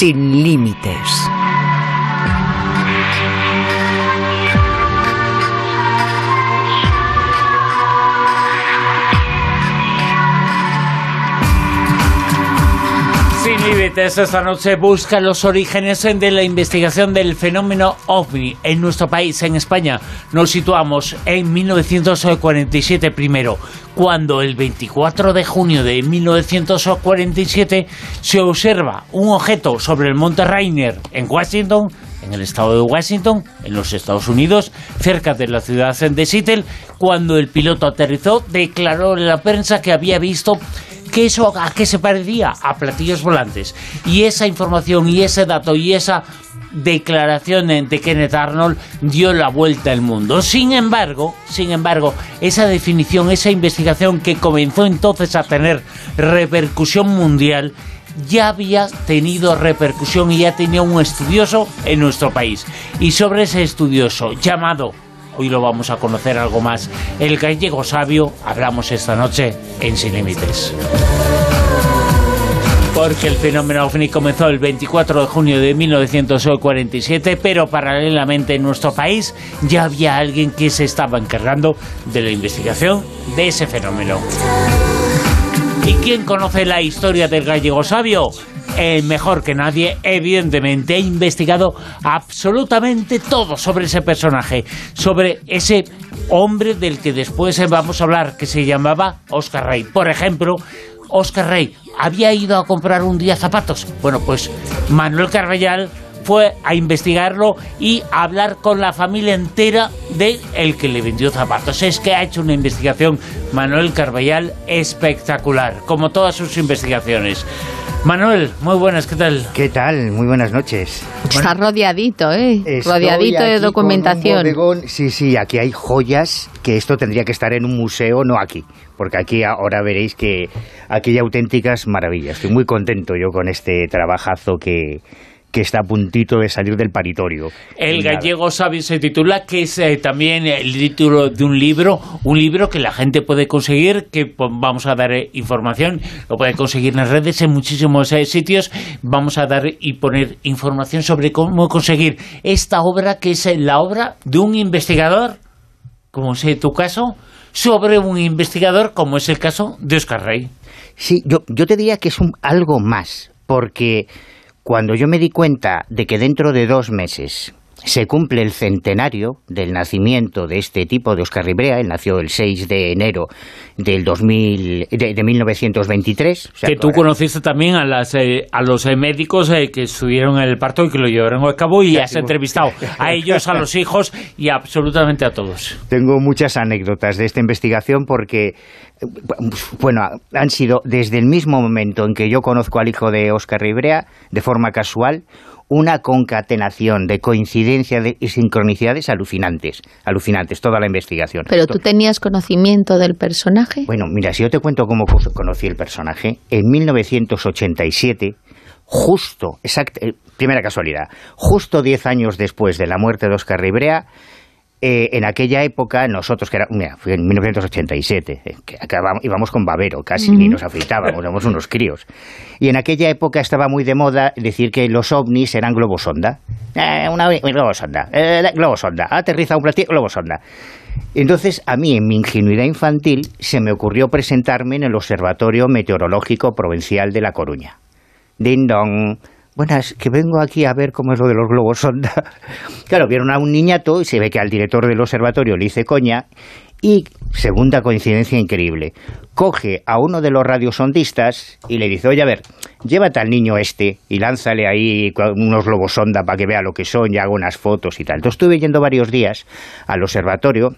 sin límites. Esta noche busca los orígenes de la investigación del fenómeno OVNI en nuestro país, en España. Nos situamos en 1947 primero, cuando el 24 de junio de 1947 se observa un objeto sobre el monte Rainier en Washington, en el estado de Washington, en los Estados Unidos, cerca de la ciudad de Seattle, cuando el piloto aterrizó, declaró en la prensa que había visto que eso a qué se parecía a platillos volantes. Y esa información y ese dato y esa declaración de Kenneth Arnold dio la vuelta al mundo. Sin embargo, sin embargo, esa definición, esa investigación que comenzó entonces a tener repercusión mundial ya había tenido repercusión y ya tenía un estudioso en nuestro país. Y sobre ese estudioso llamado Hoy lo vamos a conocer algo más. El gallego sabio, hablamos esta noche en Sin Límites. Porque el fenómeno OVNI comenzó el 24 de junio de 1947, pero paralelamente en nuestro país ya había alguien que se estaba encargando de la investigación de ese fenómeno. ¿Y quién conoce la historia del gallego sabio? El mejor que nadie, evidentemente, ha investigado absolutamente todo sobre ese personaje, sobre ese hombre del que después vamos a hablar, que se llamaba Oscar Rey. Por ejemplo, Oscar Rey había ido a comprar un día zapatos. Bueno, pues Manuel Carvallal fue a investigarlo y a hablar con la familia entera de el que le vendió zapatos. Es que ha hecho una investigación Manuel Carvallal espectacular, como todas sus investigaciones. Manuel, muy buenas, ¿qué tal? ¿Qué tal? Muy buenas noches. Está rodeadito, ¿eh? rodeadito de documentación. Sí, sí, aquí hay joyas que esto tendría que estar en un museo, no aquí, porque aquí ahora veréis que aquí hay auténticas maravillas. Estoy muy contento yo con este trabajazo que, que está a puntito de salir del paritorio. El gallego sabio se titula, que es eh, también el título de un libro, un libro que la gente puede conseguir, que pues, vamos a dar eh, información, lo puede conseguir en las redes, en muchísimos eh, sitios, vamos a dar y poner información sobre cómo conseguir esta obra, que es la obra de un investigador, como es tu caso, sobre un investigador, como es el caso de Oscar Rey. Sí, yo, yo te diría que es un, algo más, porque cuando yo me di cuenta de que dentro de dos meses se cumple el centenario del nacimiento de este tipo de Oscar Ribrea, él nació el 6 de enero del 2000, de, 1923. que tú conociste también a, las, eh, a los eh, médicos eh, que estuvieron en el parto y que lo llevaron a cabo y has entrevistado a ellos, a los hijos y absolutamente a todos. Tengo muchas anécdotas de esta investigación porque bueno, han sido desde el mismo momento en que yo conozco al hijo de Oscar Ribrea, de forma casual, una concatenación de coincidencias y sincronicidades alucinantes, alucinantes, toda la investigación. ¿Pero tú tenías conocimiento del personaje? Bueno, mira, si yo te cuento cómo conocí el personaje, en 1987, justo, exact, eh, primera casualidad, justo diez años después de la muerte de Oscar Ribrea, eh, en aquella época, nosotros, que era, mira, fue en 1987, eh, que acabamos, íbamos con babero, casi ni nos afeitábamos, éramos unos críos. Y en aquella época estaba muy de moda decir que los ovnis eran globosonda. Eh, una globosonda, eh, globosonda, aterriza un platillo, globosonda. Entonces, a mí, en mi ingenuidad infantil, se me ocurrió presentarme en el Observatorio Meteorológico Provincial de La Coruña. Ding dong buenas, que vengo aquí a ver cómo es lo de los globos sonda. Claro, vieron a un niñato y se ve que al director del observatorio le hice coña y, segunda coincidencia increíble, coge a uno de los radiosondistas y le dice, oye, a ver, llévate al niño este y lánzale ahí unos globos sonda para que vea lo que son y haga unas fotos y tal. Entonces estuve yendo varios días al observatorio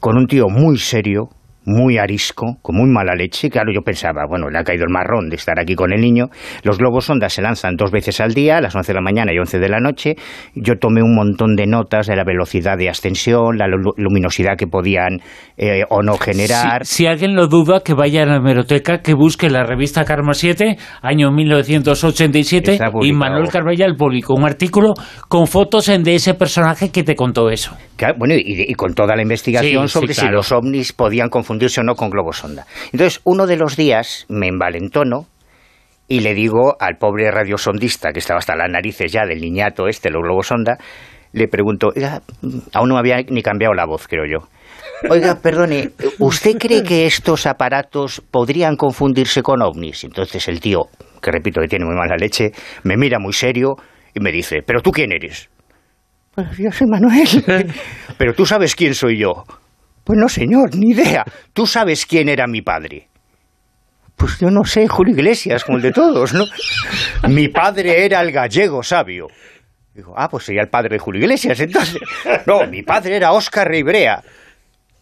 con un tío muy serio, muy arisco, con muy mala leche. Claro, yo pensaba, bueno, le ha caído el marrón de estar aquí con el niño. Los globos sonda se lanzan dos veces al día, a las 11 de la mañana y 11 de la noche. Yo tomé un montón de notas de la velocidad de ascensión, la luminosidad que podían eh, o no generar. Si, alguien lo duda, que vaya a la hemeroteca, que busque la revista Karma 7, año 1987, y Manuel Carballal publicó un artículo con fotos de ese personaje que te contó eso. bueno, y, con toda la investigación sobre si los ovnis podían confundir o no con globos sonda. Entonces, uno de los días me envalentono y le digo al pobre radiosondista, que estaba hasta las narices ya del niñato este, los globos sonda, le pregunto, aún no había ni cambiado la voz, creo yo. Oiga, perdone, ¿usted cree que estos aparatos podrían confundirse con ovnis? Entonces el tío, que repito que tiene muy mala leche, me mira muy serio y me dice, ¿pero tú quién eres? Pues yo soy Manuel. ¿Pero tú sabes quién soy yo? Pues no, señor, ni idea. ¿Tú sabes quién era mi padre? Pues yo no sé, Julio Iglesias, como el de todos, ¿no? Mi padre era el gallego sabio. Digo, ah, pues sería el padre de Julio Iglesias, entonces. No, mi padre era Óscar Ribrea.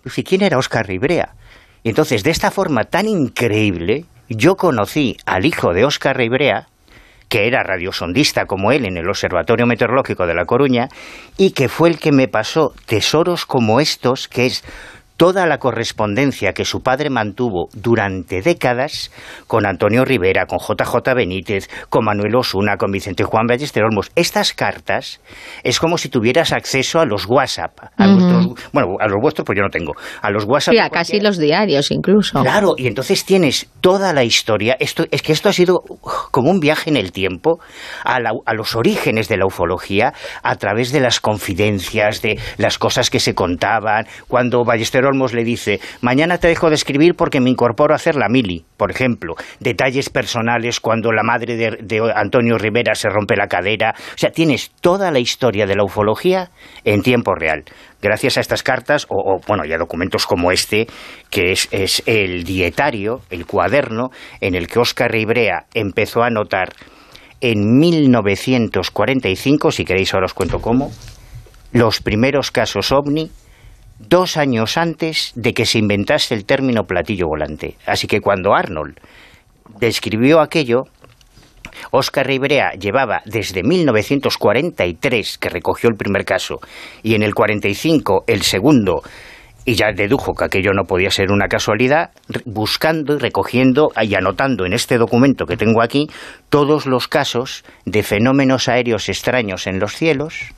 Pues, ¿y quién era Óscar Ribrea? Y entonces, de esta forma tan increíble, yo conocí al hijo de Óscar Ribrea, que era radiosondista como él en el Observatorio Meteorológico de La Coruña, y que fue el que me pasó tesoros como estos, que es toda la correspondencia que su padre mantuvo durante décadas con Antonio Rivera, con JJ Benítez, con Manuel Osuna, con Vicente Juan Ballester Olmos. Estas cartas es como si tuvieras acceso a los WhatsApp, a bueno, a los vuestros pues yo no tengo, a los WhatsApp. Sí, a casi los diarios incluso. Claro, y entonces tienes toda la historia. Esto, es que esto ha sido como un viaje en el tiempo a, a los orígenes de la ufología a través de las confidencias, de las cosas que se contaban, cuando Ballester Olmos le dice, mañana te dejo de escribir porque me incorporo a hacer la mili, por ejemplo. Detalles personales cuando la madre de, Antonio Rivera se rompe la cadera. O sea, tienes toda la historia de la ufología en tiempo real. Gracias a estas cartas, o, bueno, y a documentos como este, que es, es el dietario, el cuaderno, en el que Oscar Ribrea empezó a anotar en 1945, si queréis ahora os cuento cómo, los primeros casos ovni dos años antes de que se inventase el término platillo volante. Así que cuando Arnold describió aquello, Oscar Ribrea llevaba desde 1943, que recogió el primer caso, y en el 45 el segundo, y ya dedujo que aquello no podía ser una casualidad, buscando y recogiendo y anotando en este documento que tengo aquí todos los casos de fenómenos aéreos extraños en los cielos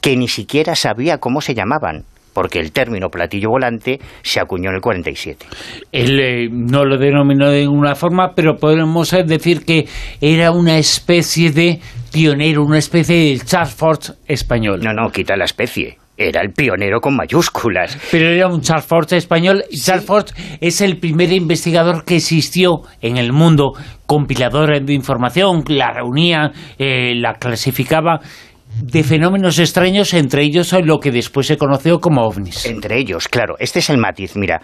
que ni siquiera sabía cómo se llamaban porque el término platillo volante se acuñó en el 47. Él eh, no lo denominó de ninguna forma, pero podemos eh, decir que era una especie de pionero, una especie de Charles Ford español. No, no, quita la especie era el pionero con mayúsculas. Pero era un Charles Ford español. Charles Ford es el primer investigador que existió en el mundo, compilador de información, la reunía, eh, la clasificaba de fenómenos extraños, entre ellos lo que después se conoció como ovnis. Entre ellos, claro. Este es el matiz. Mira,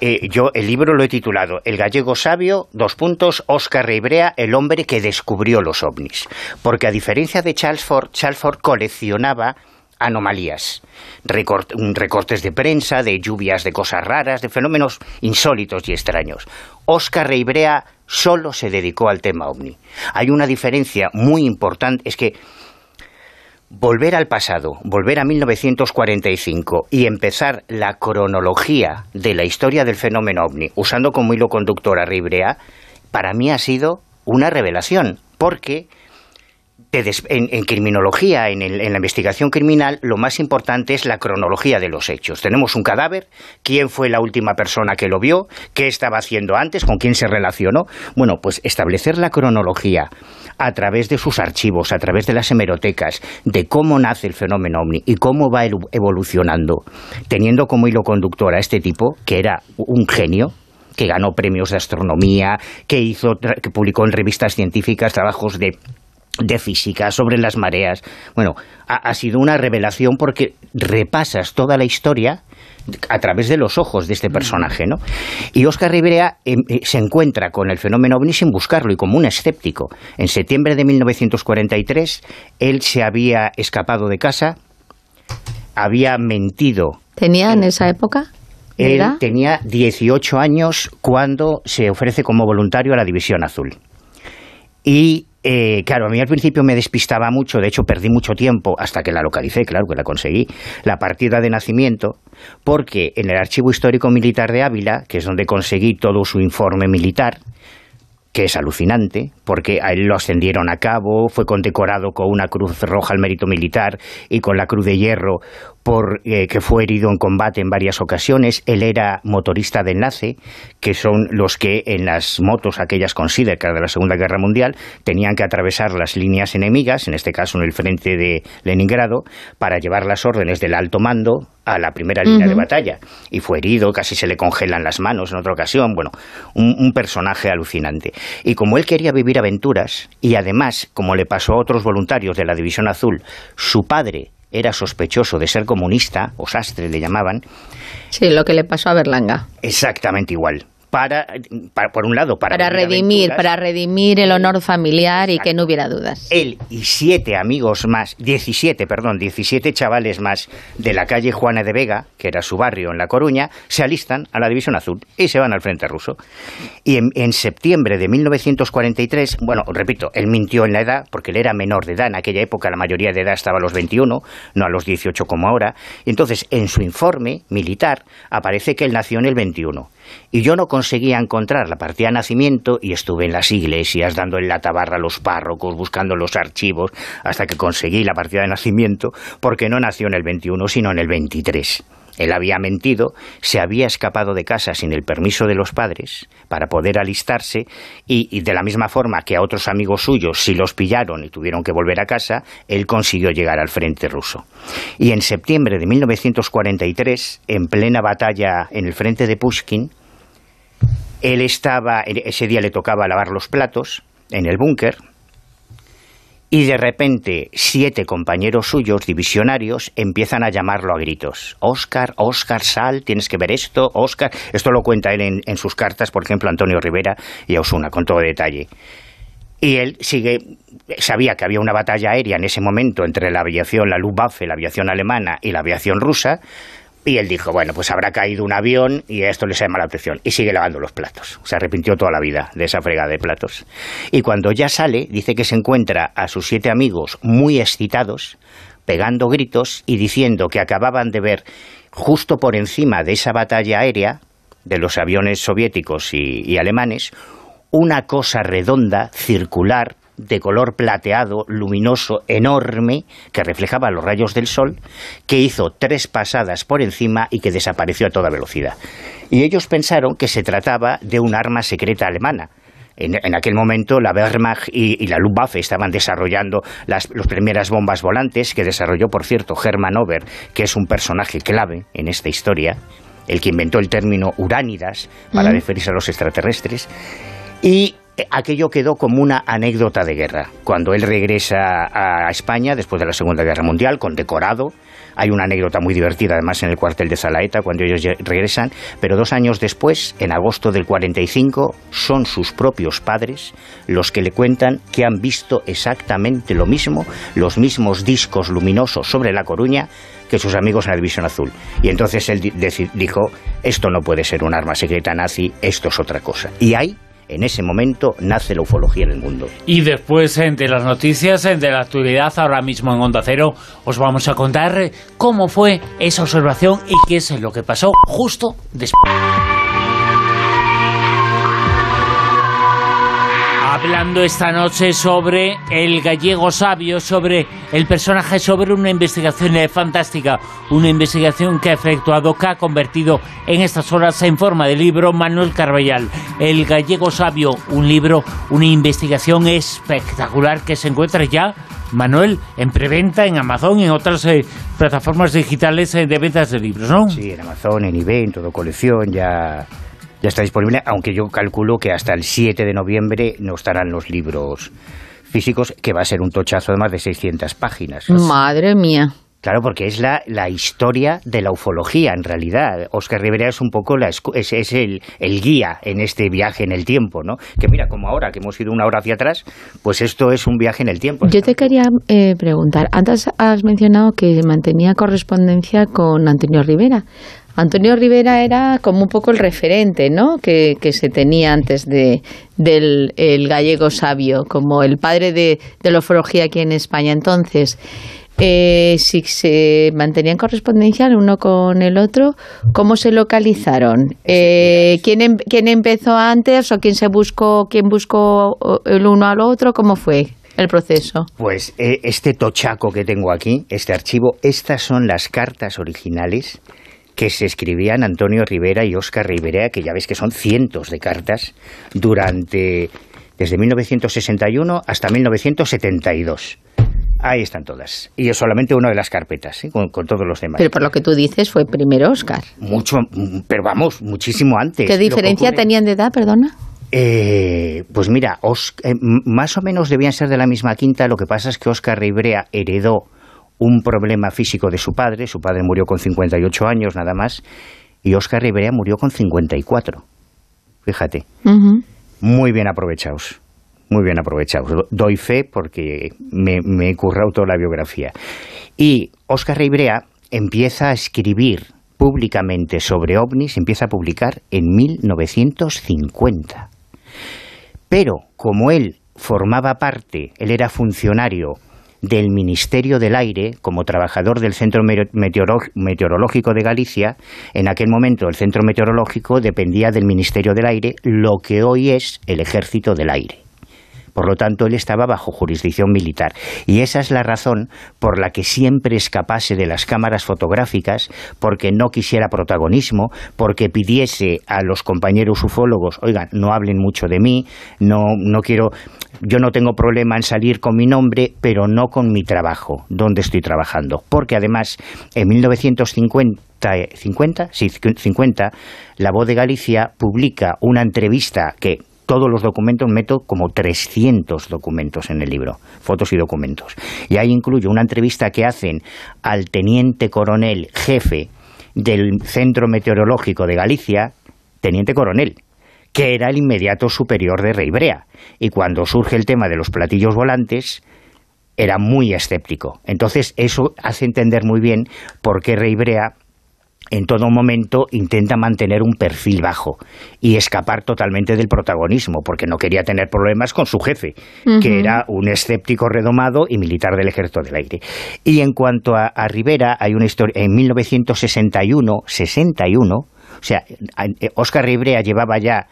eh, yo el libro lo he titulado El gallego sabio, dos puntos, Oscar Ribrea, el hombre que descubrió los ovnis. Porque a diferencia de Charles Ford, Charles Ford coleccionaba anomalías, recortes de prensa, de lluvias de cosas raras, de fenómenos insólitos y extraños. Oscar Ribrea solo se dedicó al tema ovni. Hay una diferencia muy importante, es que volver al pasado, volver a 1945 y empezar la cronología de la historia del fenómeno ovni, usando como hilo conductor a Ribrea, para mí ha sido una revelación, porque en, criminología, en, en, la investigación criminal, lo más importante es la cronología de los hechos. Tenemos un cadáver, quién fue la última persona que lo vio, qué estaba haciendo antes, con quién se relacionó. Bueno, pues establecer la cronología a través de sus archivos, a través de las hemerotecas, de cómo nace el fenómeno ovni y cómo va evolucionando, teniendo como hilo conductor a este tipo, que era un genio, que ganó premios de astronomía, que hizo, que publicó en revistas científicas trabajos de de física, sobre las mareas. Bueno, ha, sido una revelación porque repasas toda la historia a través de los ojos de este personaje, ¿no? Y Oscar Rivera em, eh, se encuentra con el fenómeno ovni sin buscarlo y como un escéptico. En septiembre de 1943, él se había escapado de casa, había mentido. ¿Tenía en esa época? Él tenía 18 años cuando se ofrece como voluntario a la División Azul. Y eh, claro, a mí al principio me despistaba mucho, de hecho perdí mucho tiempo hasta que la localicé, claro que la conseguí, la partida de nacimiento, porque en el Archivo Histórico Militar de Ávila, que es donde conseguí todo su informe militar, que es alucinante, porque a él lo ascendieron a cabo, fue condecorado con una cruz roja al mérito militar y con la cruz de hierro por eh, que fue herido en combate en varias ocasiones. Él era motorista de enlace, que son los que en las motos aquellas con Sidecar de la Segunda Guerra Mundial tenían que atravesar las líneas enemigas, en este caso en el frente de Leningrado, para llevar las órdenes del alto mando a la primera línea de batalla. Y fue herido, casi se le congelan las manos en otra ocasión. Bueno, un, personaje alucinante. Y como él quería vivir aventuras, y además, como le pasó a otros voluntarios de la División Azul, su padre era sospechoso de ser comunista, o sastre le llamaban. Sí, lo que le pasó a Berlanga. Exactamente igual para, por un lado, para, para redimir, para redimir el honor familiar y que no hubiera dudas. Él y siete amigos más, 17, perdón, 17 chavales más de la calle Juana de Vega, que era su barrio en La Coruña, se alistan a la División Azul y se van al frente ruso. Y en, septiembre de 1943, bueno, repito, él mintió en la edad, porque él era menor de edad, en aquella época la mayoría de edad estaba a los 21, no a los 18 como ahora, y entonces en su informe militar aparece que él nació en el 21 y yo no conseguía encontrar la partida de nacimiento y estuve en las iglesias dando en la tabarra a los párrocos, buscando los archivos, hasta que conseguí la partida de nacimiento, porque no nació en el 21, sino en el 23. Él había mentido, se había escapado de casa sin el permiso de los padres para poder alistarse y, y, de la misma forma que a otros amigos suyos si los pillaron y tuvieron que volver a casa, él consiguió llegar al frente ruso. Y en septiembre de 1943, en plena batalla en el frente de Pushkin, él estaba, ese día le tocaba lavar los platos en el búnker, y de repente siete compañeros suyos, divisionarios, empiezan a llamarlo a gritos. Oscar, Oscar, sal, tienes que ver esto, Oscar. Esto lo cuenta él en, sus cartas, por ejemplo, Antonio Rivera y Osuna, con todo detalle. Y él sigue, sabía que había una batalla aérea en ese momento entre la aviación, la Luftwaffe, la aviación alemana y la aviación rusa, y él dijo, bueno, pues habrá caído un avión y esto les llama la atención. Y sigue lavando los platos. Se arrepintió toda la vida de esa fregada de platos. Y cuando ya sale, dice que se encuentra a sus siete amigos muy excitados, pegando gritos y diciendo que acababan de ver justo por encima de esa batalla aérea de los aviones soviéticos y, y alemanes una cosa redonda, circular, de color plateado, luminoso, enorme, que reflejaba los rayos del sol, que hizo tres pasadas por encima y que desapareció a toda velocidad. Y ellos pensaron que se trataba de un arma secreta alemana. En, aquel momento la Wehrmacht y, la Luftwaffe estaban desarrollando las, primeras bombas volantes que desarrolló, por cierto, Hermann Ober, que es un personaje clave en esta historia, el que inventó el término uránidas para referirse a los extraterrestres. Y aquello quedó como una anécdota de guerra. Cuando él regresa a España después de la Segunda Guerra Mundial, condecorado, hay una anécdota muy divertida además en el cuartel de Zalaeta cuando ellos regresan, pero dos años después, en agosto del 45, son sus propios padres los que le cuentan que han visto exactamente lo mismo, los mismos discos luminosos sobre La Coruña que sus amigos en la División Azul. Y entonces él dijo, esto no puede ser un arma secreta nazi, esto es otra cosa. Y hay en ese momento nace la ufología en el mundo. Y después de las noticias de la actualidad, ahora mismo en Onda Cero, os vamos a contar cómo fue esa observación y qué es lo que pasó justo después. Hablando esta noche sobre el gallego sabio, sobre el personaje, sobre una investigación fantástica, una investigación que ha efectuado, que ha convertido en estas horas en forma de libro Manuel Carballal. El gallego sabio, un libro, una investigación espectacular que se encuentra ya Manuel, en preventa en Amazon y en otras eh, plataformas digitales eh, de ventas de libros, ¿no? Sí, en Amazon, en eBay, en todo colección, ya ya está disponible, aunque yo calculo que hasta el 7 de noviembre no estarán los libros físicos, que va a ser un tochazo de más de 600 páginas. Madre mía. Claro, porque es la, la, historia de la ufología, en realidad. Oscar Rivera es un poco la, es, es el, el, guía en este viaje en el tiempo, ¿no? Que mira, como ahora que hemos ido una hora hacia atrás, pues esto es un viaje en el tiempo. Yo te quería eh, preguntar, antes has mencionado que mantenía correspondencia con Antonio Rivera. Antonio Rivera era como un poco el referente, ¿no? Que, se tenía antes de, del el gallego sabio, como el padre de, la ufología aquí en España. Entonces, eh, si se mantenían correspondencia el uno con el otro, ¿cómo se localizaron? Eh, ¿quién, em, ¿Quién empezó antes o quién se buscó, quién buscó el uno al otro? ¿Cómo fue? el proceso? Pues eh, este tochaco que tengo aquí, este archivo, estas son las cartas originales que se escribían Antonio Rivera y Óscar Rivera, que ya ves que son cientos de cartas, durante desde 1961 hasta 1972. Ahí están todas. Y es solamente una de las carpetas, ¿eh? con, todos los demás. Pero por lo que tú dices, fue primero Oscar. Mucho, pero vamos, muchísimo antes. ¿Qué diferencia tenían de edad, perdona? Eh, pues mira, eh, más o menos debían ser de la misma quinta. Lo que pasa es que Oscar Ribrea heredó un problema físico de su padre. Su padre murió con 58 años nada más. Y Oscar Ribrea murió con 54. Fíjate. Muy bien aprovechados muy bien aprovechado. Doy fe porque me, he currado toda la biografía. Y Oscar Reibrea empieza a escribir públicamente sobre ovnis, empieza a publicar en 1950. Pero como él formaba parte, él era funcionario del Ministerio del Aire como trabajador del Centro Meteorológico de Galicia. En aquel momento el Centro Meteorológico dependía del Ministerio del Aire, lo que hoy es el Ejército del Aire. Por lo tanto, él estaba bajo jurisdicción militar. Y esa es la razón por la que siempre escapase de las cámaras fotográficas, porque no quisiera protagonismo, porque pidiese a los compañeros ufólogos, oigan, no hablen mucho de mí, no, no quiero, yo no tengo problema en salir con mi nombre, pero no con mi trabajo, donde estoy trabajando. Porque además, en 1950, 50, sí, 50, La Voz de Galicia publica una entrevista que todos los documentos, meto como 300 documentos en el libro, fotos y documentos. Y ahí incluyo una entrevista que hacen al teniente coronel jefe del Centro Meteorológico de Galicia, teniente coronel, que era el inmediato superior de Reibrea. Y cuando surge el tema de los platillos volantes, era muy escéptico. Entonces, eso hace entender muy bien por qué Reibrea en todo momento intenta mantener un perfil bajo y escapar totalmente del protagonismo, porque no quería tener problemas con su jefe, que era un escéptico redomado y militar del Ejército del Aire. Y en cuanto a, Rivera, hay una historia, en 1961, 61, o sea, Oscar Rivera llevaba ya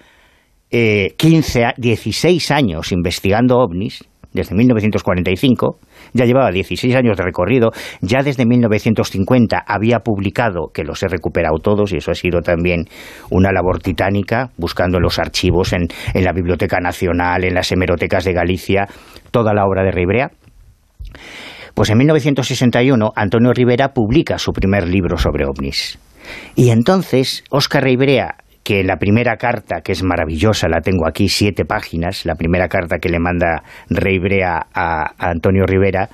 eh, 15, 16 años investigando ovnis, desde 1945, ya llevaba 16 años de recorrido, ya desde 1950 había publicado, que los he recuperado todos, y eso ha sido también una labor titánica, buscando en los archivos, en, la Biblioteca Nacional, en las hemerotecas de Galicia, toda la obra de Ribrea. Pues en 1961 Antonio Rivera publica su primer libro sobre ovnis. Y entonces Óscar Ribrea que la primera carta, que es maravillosa, la tengo aquí, siete páginas, la primera carta que le manda Rey Brea a, Antonio Rivera,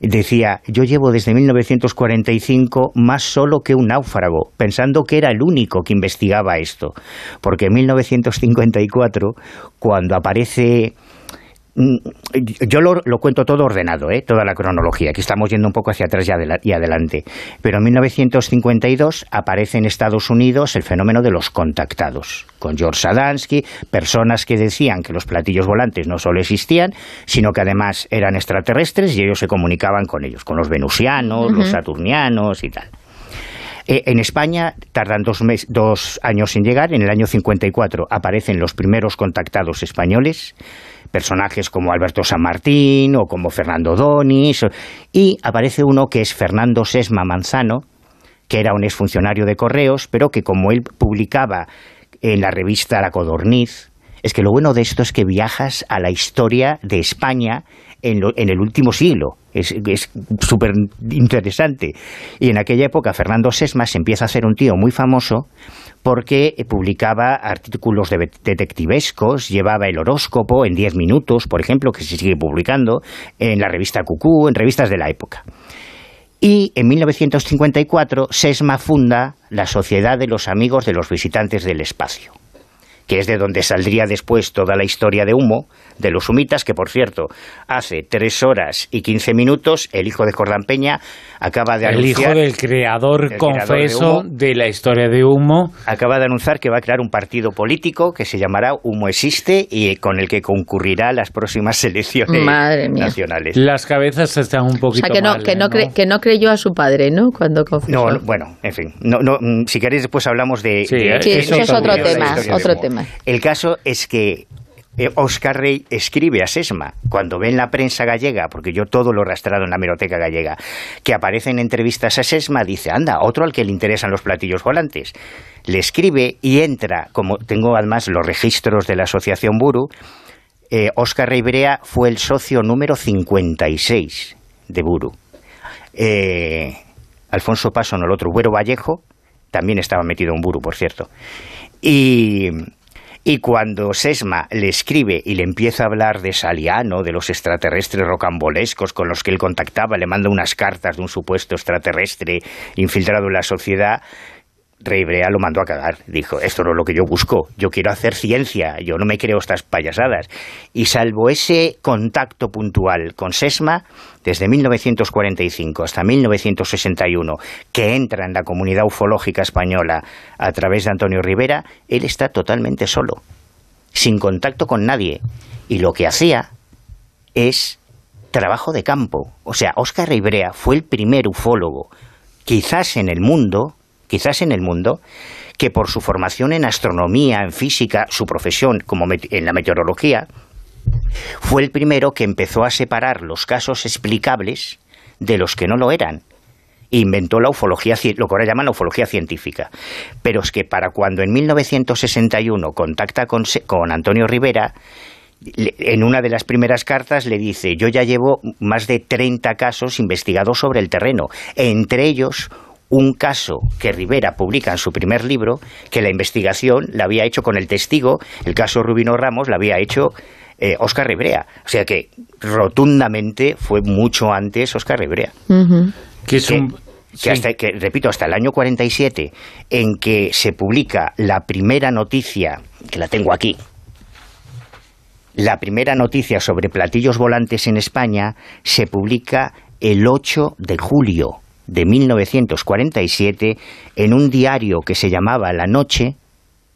decía, yo llevo desde 1945 más solo que un náufrago, pensando que era el único que investigaba esto, porque en 1954, cuando aparece yo lo, cuento todo ordenado, ¿eh? toda la cronología. Aquí estamos yendo un poco hacia atrás y, adelante. Pero en 1952 aparece en Estados Unidos el fenómeno de los contactados, con George Sadansky, personas que decían que los platillos volantes no solo existían, sino que además eran extraterrestres y ellos se comunicaban con ellos, con los venusianos, los saturnianos y tal. Eh, en España tardan dos, dos años sin llegar. En el año 54 aparecen los primeros contactados españoles personajes como Alberto San Martín o como Fernando Donis, y aparece uno que es Fernando Sesma Manzano, que era un exfuncionario de correos, pero que como él publicaba en la revista La Codorniz, es que lo bueno de esto es que viajas a la historia de España en, el último siglo. Es súper interesante. Y en aquella época Fernando Sesma se empieza a ser un tío muy famoso porque publicaba artículos detectivescos, llevaba el horóscopo en 10 minutos, por ejemplo, que se sigue publicando en la revista Cucú, en revistas de la época. Y en 1954 Sesma funda la Sociedad de los Amigos de los Visitantes del Espacio que es de donde saldría después toda la historia de humo de los humitas, que por cierto, hace tres horas y quince minutos el hijo de Peña acaba de anunciar... El hijo del creador, confeso, de, la historia de humo. Acaba de anunciar que va a crear un partido político que se llamará Humo Existe y con el que concurrirá las próximas elecciones nacionales. Las cabezas están un poquito O sea, que no, que, no, que no creyó a su padre, ¿no? Cuando confesó. No, bueno, en fin. No, no, mm, si queréis después hablamos de... Sí, eso es otro tema, otro tema. El caso es que Oscar Rey escribe a Sesma, cuando ve en la prensa gallega, porque yo todo lo he rastreado en la meroteca gallega, que aparecen entrevistas a Sesma, dice, anda, otro al que le interesan los platillos volantes. Le escribe y entra, como tengo además los registros de la Asociación Buru, Oscar Rey Brea fue el socio número 56 de Buru. Alfonso Paso, no el otro, Güero Vallejo, también estaba metido en Buru, por cierto. Y, y cuando Sesma le escribe y le empieza a hablar de Saliano, de los extraterrestres rocambolescos con los que él contactaba, le manda unas cartas de un supuesto extraterrestre infiltrado en la sociedad, Rey Brea lo mandó a cagar. Dijo, esto no es lo que yo busco, yo quiero hacer ciencia, yo no me creo estas payasadas. Y salvo ese contacto puntual con Sesma, desde 1945 hasta 1961, que entra en la comunidad ufológica española a través de Antonio Rivera, él está totalmente solo, sin contacto con nadie. Y lo que hacía es trabajo de campo. O sea, Oscar Ribrea fue el primer ufólogo, quizás en el mundo, quizás en el mundo, que por su formación en astronomía, en física, su profesión como en la meteorología, fue el primero que empezó a separar los casos explicables de los que no lo eran. Inventó la ufología, lo que ahora llaman la ufología científica. Pero es que para cuando en 1961 contacta con, con Antonio Rivera, en una de las primeras cartas le dice, yo ya llevo más de 30 casos investigados sobre el terreno, entre ellos un caso que Rivera publica en su primer libro, que la investigación la había hecho con el testigo, el caso Rubino Ramos la había hecho Oscar eh, Rivera. O sea que rotundamente fue mucho antes Oscar Rivera. Que es un... que, repito, hasta el año 47, en que se publica la primera noticia, que la tengo aquí, la primera noticia sobre platillos volantes en España se publica el 8 de julio de 1947 en un diario que se llamaba La Noche,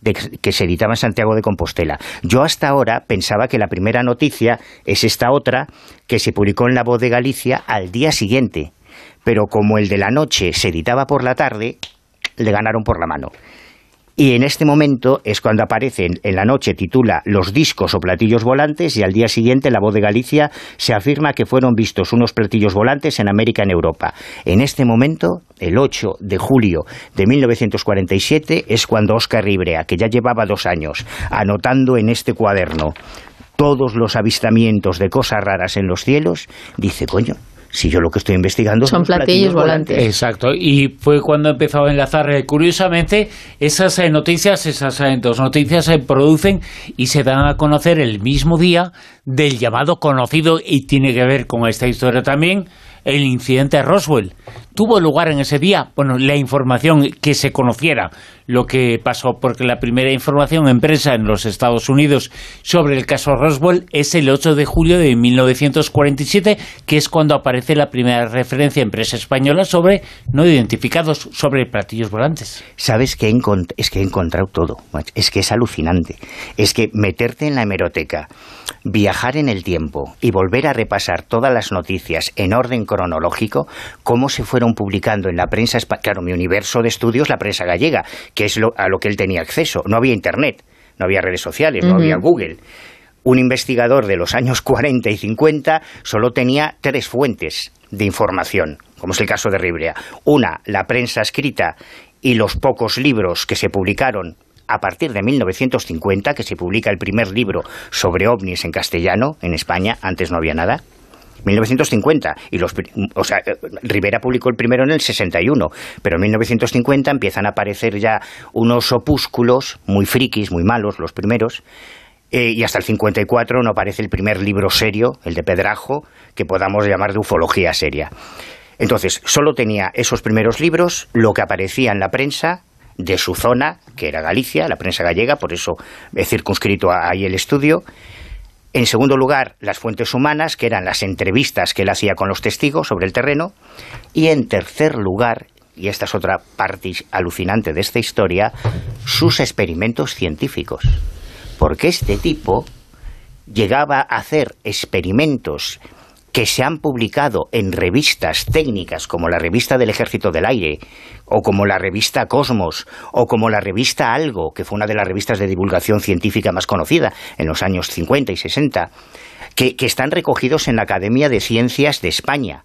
que se editaba en Santiago de Compostela. Yo hasta ahora pensaba que la primera noticia es esta otra que se publicó en La Voz de Galicia al día siguiente, pero como el de la noche se editaba por la tarde, le ganaron por la mano. Y en este momento es cuando aparece en, la noche, titula Los discos o platillos volantes y al día siguiente La Voz de Galicia se afirma que fueron vistos unos platillos volantes en América en Europa. En este momento, el 8 de julio de 1947, es cuando Oscar Ribrea, que ya llevaba dos años anotando en este cuaderno todos los avistamientos de cosas raras en los cielos, dice, coño, si yo lo que estoy investigando son, platillos, volantes. Exacto, y fue cuando empezó a enlazar, eh, curiosamente, esas eh, noticias, esas eh, dos noticias se producen y se dan a conocer el mismo día del llamado conocido, y tiene que ver con esta historia también, el incidente de Roswell. ¿Tuvo lugar en ese día? Bueno, la información que se conociera lo que pasó, porque la primera información en prensa en los Estados Unidos sobre el caso Roswell es el 8 de julio de 1947, que es cuando aparece la primera referencia en prensa española sobre no identificados, sobre platillos volantes. ¿Sabes que es que he encontrado todo? Es que es alucinante. Es que meterte en la hemeroteca, viajar en el tiempo y volver a repasar todas las noticias en orden cronológico, cómo se fueron publicando en la prensa, claro, mi universo de estudios, la prensa gallega, que es a lo que él tenía acceso. No había Internet, no había redes sociales, no había Google. Un investigador de los años 40 y 50 solo tenía tres fuentes de información, como es el caso de Ribrea. Una, la prensa escrita y los pocos libros que se publicaron a partir de 1950, que se publica el primer libro sobre ovnis en castellano en España, antes no había nada. 1950 y los o sea Rivera publicó el primero en el 61 pero en 1950 empiezan a aparecer ya unos opúsculos muy frikis muy malos los primeros eh, y hasta el 54 no aparece el primer libro serio el de Pedrajo que podamos llamar de ufología seria entonces solo tenía esos primeros libros lo que aparecía en la prensa de su zona, que era Galicia, la prensa gallega, por eso he circunscrito ahí el estudio. En segundo lugar, las fuentes humanas, que eran las entrevistas que él hacía con los testigos sobre el terreno. Y en tercer lugar, y esta es otra parte alucinante de esta historia, sus experimentos científicos. Porque este tipo llegaba a hacer experimentos que se han publicado en revistas técnicas como la revista del Ejército del Aire, o como la revista Cosmos, o como la revista Algo, que fue una de las revistas de divulgación científica más conocida en los años 50 y 60, que, están recogidos en la Academia de Ciencias de España.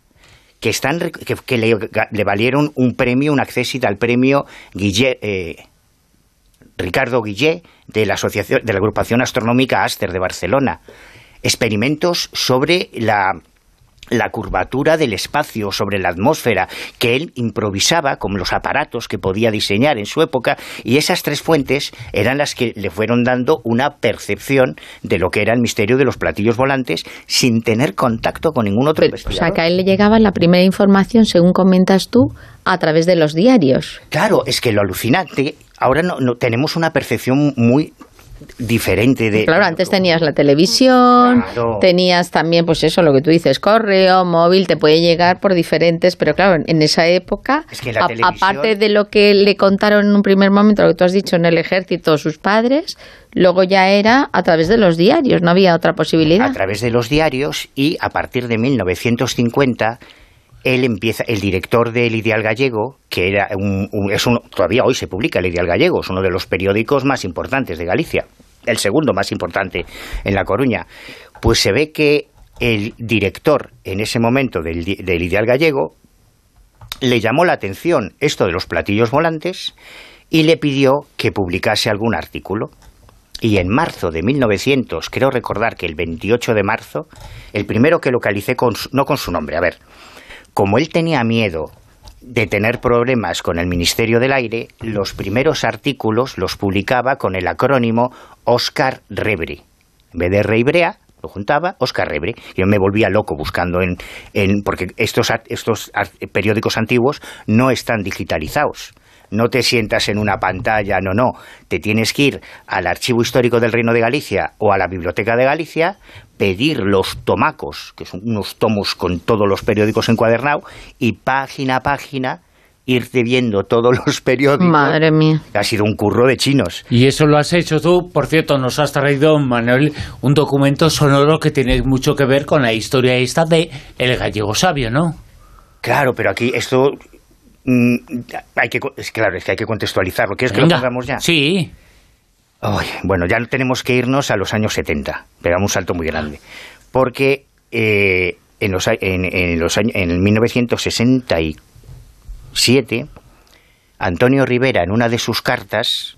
Que, están, que, le, valieron un premio, un acceso al premio Guillet, eh, Ricardo Guillet de la, asociación, de la agrupación astronómica Aster de Barcelona. Experimentos sobre la la curvatura del espacio sobre la atmósfera, que él improvisaba con los aparatos que podía diseñar en su época, y esas tres fuentes eran las que le fueron dando una percepción de lo que era el misterio de los platillos volantes sin tener contacto con ningún otro investigador. O sea, que a él le llegaba la primera información, según comentas tú, a través de los diarios. Claro, es que lo alucinante, ahora no tenemos una percepción muy diferente de... Claro, antes tenías la televisión, tenías también, pues eso, lo que tú dices, correo, móvil, te puede llegar por diferentes, pero claro, en esa época, aparte de lo que le contaron en un primer momento, lo que tú has dicho en el ejército, sus padres, luego ya era a través de los diarios, no había otra posibilidad. A través de los diarios y a partir de 1950 él empieza, el director del Ideal Gallego, que era un, es todavía hoy se publica el Ideal Gallego, es uno de los periódicos más importantes de Galicia, el segundo más importante en La Coruña, pues se ve que el director en ese momento del, del Ideal Gallego le llamó la atención esto de los platillos volantes y le pidió que publicase algún artículo. Y en marzo de 1900, creo recordar que el 28 de marzo, el primero que localicé, con, no con su nombre, a ver, como él tenía miedo de tener problemas con el Ministerio del Aire, los primeros artículos los publicaba con el acrónimo Oscar Rebre. En vez de Reibrea, lo juntaba Oscar Rebre. Yo me volvía loco buscando en... en porque estos, estos periódicos antiguos no están digitalizados no te sientas en una pantalla, no, no, te tienes que ir al Archivo Histórico del Reino de Galicia o a la Biblioteca de Galicia, pedir los tomacos, que son unos tomos con todos los periódicos encuadernados, y página a página irte viendo todos los periódicos. Madre mía. Ha sido un curro de chinos. Y eso lo has hecho tú. Por cierto, nos has traído, Manuel, un documento sonoro que tiene mucho que ver con la historia esta de El Gallego Sabio, ¿no? Claro, pero aquí esto Mm, hay que, es claro, es que hay que contextualizarlo. ¿Quieres que lo pongamos ya? Sí. bueno, ya tenemos que irnos a los años 70. Pegamos un salto muy grande. Porque eh, en, los, en, los años, en 1967, Antonio Rivera, en una de sus cartas,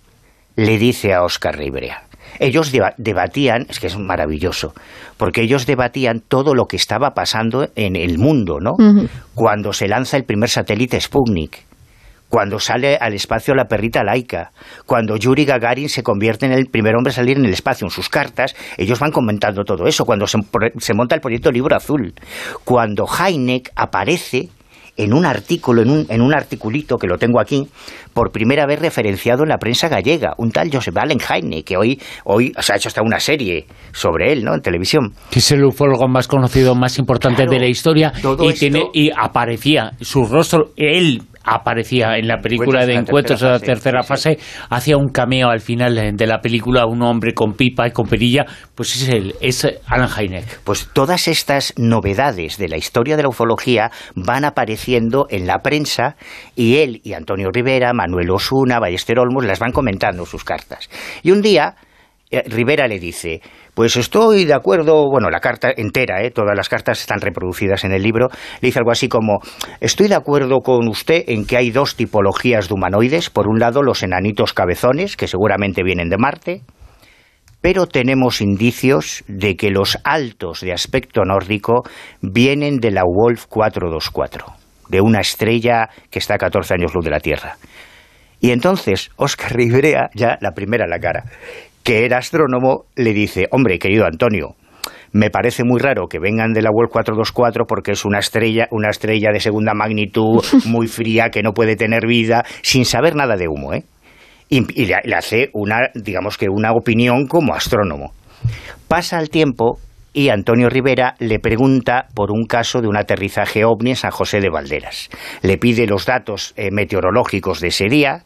le dice a Oscar Rivera, ellos debatían, es que es maravilloso, porque ellos debatían todo lo que estaba pasando en el mundo, ¿no? Cuando se lanza el primer satélite Sputnik, cuando sale al espacio la perrita laica, cuando Yuri Gagarin se convierte en el primer hombre a salir en el espacio. En sus cartas, ellos van comentando todo eso, cuando se, se monta el proyecto Libro Azul, cuando Heineck aparece en un artículo, en un, en un articulito que lo tengo aquí, por primera vez referenciado en la prensa gallega, un tal Josep Allen que hoy, hoy se ha hecho hasta una serie sobre él, ¿no?, en televisión. Que es el ufólogo más conocido, más importante de la historia, y, tiene, y aparecía su rostro, él aparecía en la película de Encuentros de la tercera fase, hacía un cameo al final de la película, un hombre con pipa y con perilla, pues es él, es Alan Hynek. Pues todas estas novedades de la historia de la ufología van apareciendo en la prensa y él y Antonio Rivera, Manuel Osuna, Ballester Olmos las van comentando sus cartas. Y un día eh, Rivera le dice, pues estoy de acuerdo, bueno, la carta entera, ¿eh? todas las cartas están reproducidas en el libro, le dice algo así como, estoy de acuerdo con usted en que hay dos tipologías de humanoides, por un lado los enanitos cabezones, que seguramente vienen de Marte, pero tenemos indicios de que los altos de aspecto nórdico vienen de la Wolf 424, de una estrella que está a 14 años luz de la Tierra. Y entonces Oscar Rivera, ya la primera en la cara, que era astrónomo, le dice, hombre, querido Antonio, me parece muy raro que vengan de la World 424 porque es una estrella, una estrella de segunda magnitud, muy fría, que no puede tener vida, sin saber nada de humo, ¿eh? Y, le, le, hace una, digamos que una opinión como astrónomo. Pasa el tiempo y Antonio Rivera le pregunta por un caso de un aterrizaje ovni en San José de Valderas. Le pide los datos eh, meteorológicos de ese día,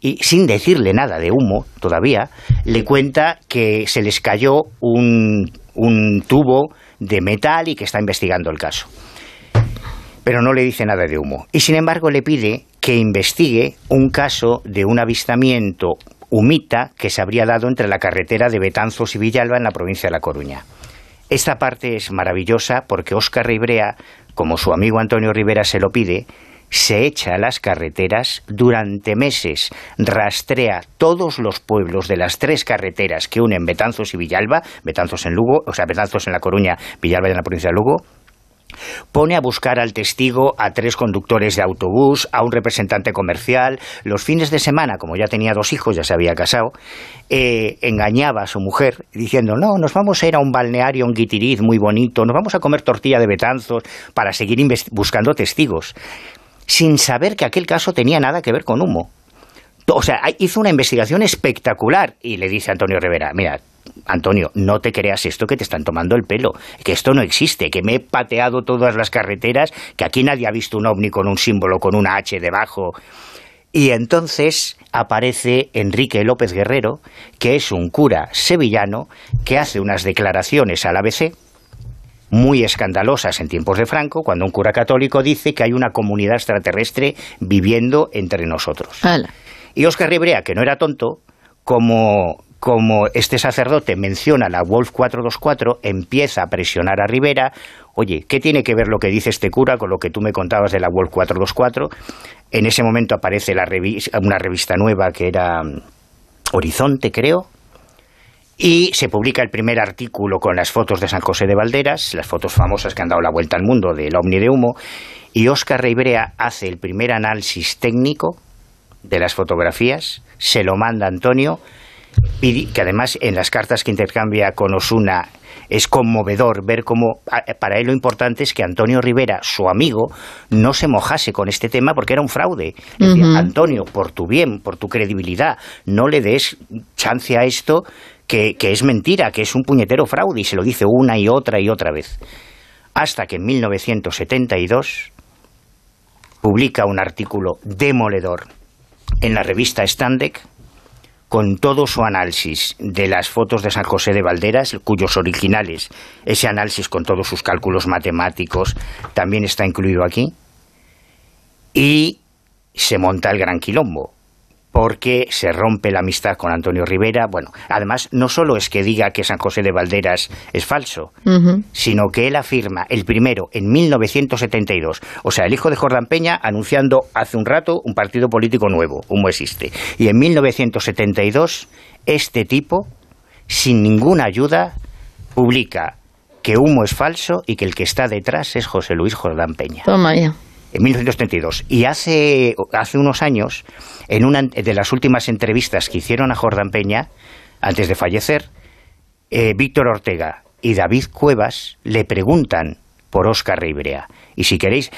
y sin decirle nada de humo todavía, le cuenta que se les cayó un, un tubo de metal y que está investigando el caso. Pero no le dice nada de humo. Y sin embargo le pide que investigue un caso de un avistamiento humita que se habría dado entre la carretera de Betanzos y Villalba en la provincia de La Coruña. Esta parte es maravillosa porque Óscar Ribrea, como su amigo Antonio Rivera se lo pide, se echa a las carreteras durante meses, rastrea todos los pueblos de las tres carreteras que unen Betanzos y Villalba, Betanzos en Lugo, o sea, Betanzos en La Coruña, Villalba en la provincia de Lugo, pone a buscar al testigo a tres conductores de autobús, a un representante comercial. Los fines de semana, como ya tenía dos hijos, ya se había casado, eh, engañaba a su mujer diciendo, no, nos vamos a ir a un balneario, un guitiriz muy bonito, nos vamos a comer tortilla de betanzos para seguir buscando testigos, sin saber que aquel caso tenía nada que ver con humo. O sea, hizo una investigación espectacular y le dice a Antonio Rivera, mira, Antonio, no te creas esto que te están tomando el pelo, que esto no existe, que me he pateado todas las carreteras, que aquí nadie ha visto un ovni con un símbolo, con una H debajo. Y entonces aparece Enrique López Guerrero, que es un cura sevillano, que hace unas declaraciones al ABC muy escandalosas en tiempos de Franco, cuando un cura católico dice que hay una comunidad extraterrestre viviendo entre nosotros. Y Oscar Ribrea, que no era tonto, como como este sacerdote menciona la Wolf 424, empieza a presionar a Rivera, oye, ¿qué tiene que ver lo que dice este cura con lo que tú me contabas de la Wolf 424? En ese momento aparece una revista nueva que era mm, Horizonte, creo, y se publica el primer artículo con las fotos de San José de Valderas, las fotos famosas que han dado la vuelta al mundo del ovni de humo, y Óscar Rivera hace el primer análisis técnico de las fotografías, se lo manda a Antonio, que además en las cartas que intercambia con Osuna es conmovedor ver cómo para él lo importante es que Antonio Rivera, su amigo, no se mojase con este tema porque era un fraude. Antonio, por tu bien, por tu credibilidad, no le des chance a esto que, es mentira, que es un puñetero fraude y se lo dice una y otra y otra vez. Hasta que en 1972 publica un artículo demoledor en la revista Standek con todo su análisis de las fotos de San José de Valderas, cuyos originales, ese análisis con todos sus cálculos matemáticos, también está incluido aquí, y se monta el gran quilombo porque se rompe la amistad con Antonio Rivera. Bueno, además, no solo es que diga que San José de Valderas es falso, sino que él afirma, el primero, en 1972, o sea, el hijo de Jordán Peña anunciando hace un rato un partido político nuevo, Humo existe. Y en 1972, este tipo, sin ninguna ayuda, publica que Humo es falso y que el que está detrás es José Luis Jordán Peña. Toma ya en 1932. Y hace, hace unos años, en una de las últimas entrevistas que hicieron a Jordán Peña, antes de fallecer, eh, Víctor Ortega y David Cuevas le preguntan por Óscar Ribrea. Y si queréis,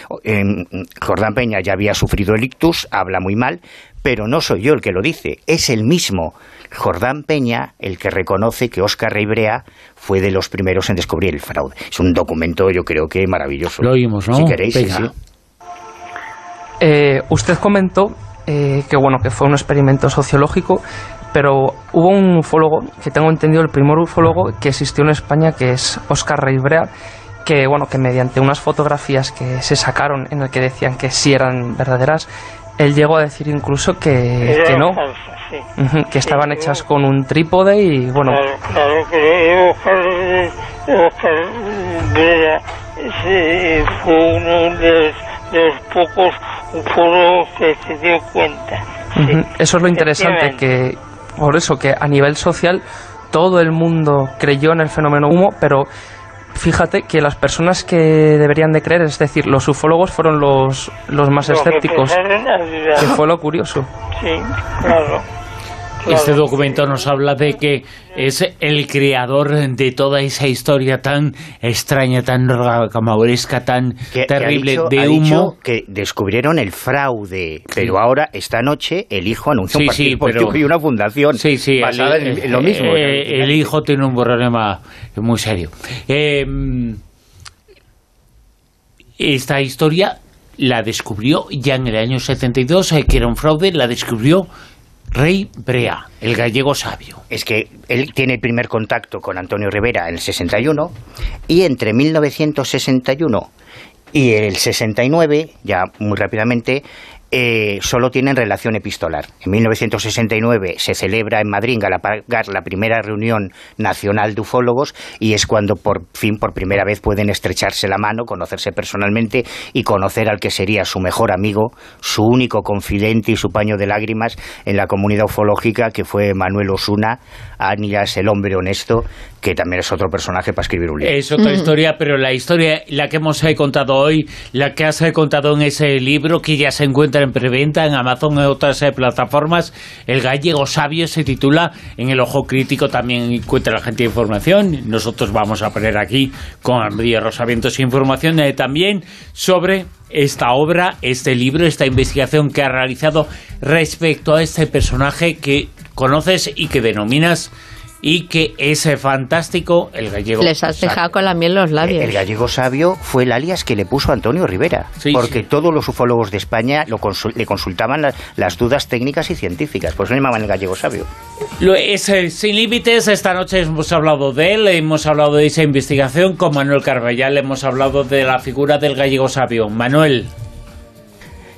Jordán Peña ya había sufrido el ictus, habla muy mal, pero no soy yo el que lo dice, es el mismo Jordán Peña el que reconoce que Óscar Ribrea fue de los primeros en descubrir el fraude. Es un documento, yo creo que maravilloso. Lo oímos, ¿no? Si queréis, sí. Eh, usted comentó eh, que bueno que fue un experimento sociológico, pero hubo un ufólogo que tengo entendido el primer ufólogo que existió en España que es Oscar Reibrea que bueno que mediante unas fotografías que se sacaron en el que decían que sí eran verdaderas él llegó a decir incluso que, que no que estaban hechas con un trípode y bueno. Claro, que Oscar, fue uno de los pocos ufólogos que se dio cuenta. Eso es lo interesante, que por eso que a nivel social todo el mundo creyó en el fenómeno humo, pero fíjate que las personas que deberían de creer, es decir, los ufólogos fueron los, los más escépticos, que fue lo curioso. Sí, claro. Este documento nos habla de que es el creador de toda esa historia tan extraña, tan camauresca, tan terrible de humo. que descubrieron el fraude, pero ahora, esta noche, el hijo anuncia un partido y una fundación sí, sí, basada en, lo mismo. Eh, el hijo tiene un problema muy serio. Em, esta historia la descubrió ya en el año 72, eh, que era un fraude, la descubrió Rey Brea, el gallego sabio. Es que él tiene el primer contacto con Antonio Rivera en el 61 y entre 1961 y el 69, ya muy rápidamente, eh, solo tienen relación epistolar. En 1969 se celebra en Madrid, Galapagar, la primera reunión nacional de ufólogos y es cuando por fin, por primera vez, pueden estrecharse la mano, conocerse personalmente y conocer al que sería su mejor amigo, su único confidente y su paño de lágrimas en la comunidad ufológica, que fue Manuel Osuna, Ánilas, el hombre honesto, que también es otro personaje para escribir un libro. Es otra historia, pero la historia, la que hemos contado hoy, la que has contado en ese libro, que ya se encuentra en preventa en Amazon y otras eh, plataformas, El gallego sabio se titula, en el ojo crítico también encuentra la gente de información, nosotros vamos a poner aquí con Andrea Rosavientos información eh, también sobre esta obra, este libro, esta investigación que ha realizado respecto a este personaje que conoces y que denominas y que es fantástico el gallego. Les has dejado con la miel los labios. El gallego sabio fue el alias que le puso Antonio Rivera, porque todos los ufólogos de España le consultaban las, dudas técnicas y científicas, por eso le llamaban el gallego sabio. Lo es, eh, sin límites, esta noche hemos hablado de él, hemos hablado de esa investigación con Manuel Carballal, hemos hablado de la figura del gallego sabio. Manuel.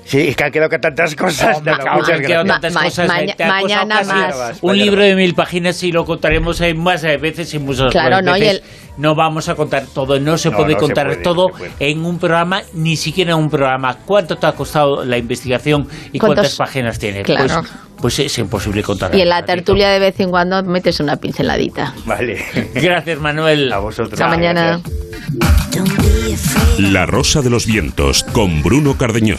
Sí, es que han quedado tantas cosas. muchas gracias. mañana más. Un libro de mil páginas y lo contaremos más veces y muchas claro, no, veces. No vamos a contar todo, no se puede contar todo en un programa, ni siquiera en un programa. ¿Cuánto te ha costado la investigación y cuántas páginas tiene? Claro. Pues, pues es imposible contar. Y en la tertulia de vez en cuando metes una pinceladita. Vale. Gracias, Manuel. A vosotros. Hasta mañana. La Rosa de los Vientos con Bruno Cardeñosa.